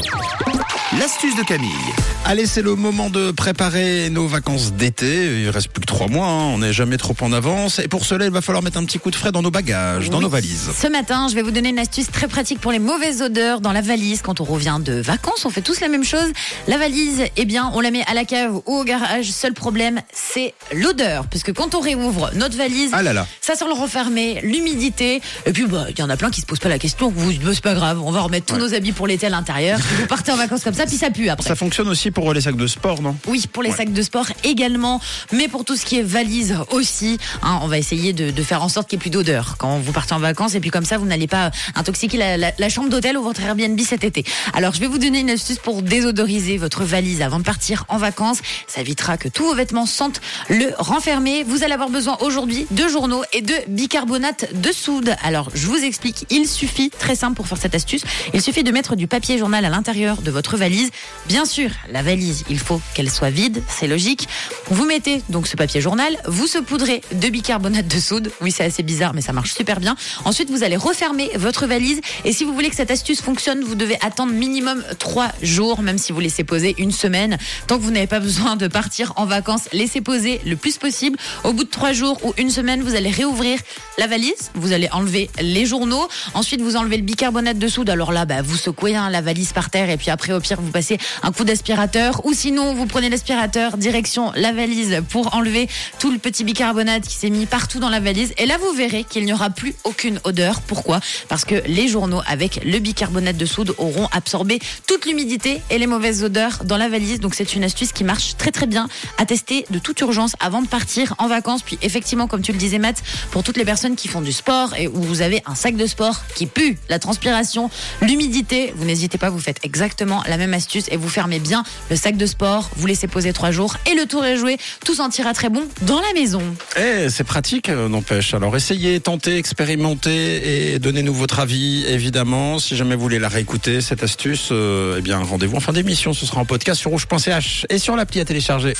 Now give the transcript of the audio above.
Oh! L'astuce de Camille. Allez, c'est le moment de préparer nos vacances d'été. Il reste plus que trois mois, hein. on n'est jamais trop en avance. Et pour cela, il va falloir mettre un petit coup de frais dans nos bagages, dans Oui. nos valises. Ce matin, je vais vous donner une astuce très pratique pour les mauvaises odeurs dans la valise. Quand on revient de vacances, on fait tous la même chose. La valise, eh bien, on la met à la cave ou au garage. Seul problème, c'est l'odeur. Puisque quand on réouvre notre valise, Ah là là. ça sent le renfermé, l'humidité. Et puis, bah, il y en a plein qui se posent pas la question. Vous, dites, c'est pas grave, on va remettre tous nos habits pour l'été à l'intérieur. Vous partez en vacances comme ça, ça pue après. Ça fonctionne aussi pour les sacs de sport, non? Oui, pour les Ouais. sacs de sport également, mais pour tout ce qui est valise aussi. hein, on va essayer de, de faire en sorte qu'il n'y ait plus d'odeur quand vous partez en vacances et puis comme ça vous n'allez pas intoxiquer la, la- la chambre d'hôtel ou votre Airbnb cet été. Alors je vais vous donner une astuce pour désodoriser votre valise avant de partir en vacances. Ça évitera que tous vos vêtements sentent le renfermé. Vous allez avoir besoin aujourd'hui de journaux et de bicarbonate de soude. Alors je vous explique, il suffit, très simple pour faire cette astuce, il suffit de mettre du papier journal à l'intérieur de votre valise. Bien sûr, la valise, il faut qu'elle soit vide, c'est logique. Vous mettez donc ce papier journal, vous saupoudrez de bicarbonate de soude. Oui, c'est assez bizarre, mais ça marche super bien. Ensuite, vous allez refermer votre valise. Et si vous voulez que cette astuce fonctionne, vous devez attendre minimum trois jours, même si vous laissez poser une semaine. Tant que vous n'avez pas besoin de partir en vacances, laissez poser le plus possible. Au bout de trois jours ou une semaine, vous allez réouvrir la valise. Vous allez enlever les journaux. Ensuite, vous enlevez le bicarbonate de soude. Alors là, bah, vous secouez hein, la valise par terre et puis après, au pire, vous passez un coup d'aspirateur ou sinon, vous prenez l'aspirateur direction la valise pour enlever tout le petit bicarbonate qui s'est mis partout dans la valise. Et là, vous verrez qu'il n'y aura plus aucune odeur. Pourquoi? Parce que les journaux avec le bicarbonate de soude auront absorbé toute l'humidité et les mauvaises odeurs dans la valise. Donc, c'est une astuce qui marche très très bien à tester de toute urgence avant de partir en vacances. Puis, effectivement, comme tu le disais, Matt, pour toutes les personnes qui font du sport et où vous avez un sac de sport qui pue la transpiration, l'humidité, vous n'hésitez pas, vous faites exactement la même astuce et vous fermez bien le sac de sport, vous laissez poser trois jours et le tour est joué. Tout sentira très bon dans la maison. Eh, c'est pratique, euh, n'empêche. Alors essayez, tentez, expérimentez et donnez-nous votre avis, évidemment. Si jamais vous voulez la réécouter, cette astuce, euh, eh bien, rendez-vous en fin d'émission. Ce sera en podcast sur rouge.ch et sur l'appli à télécharger.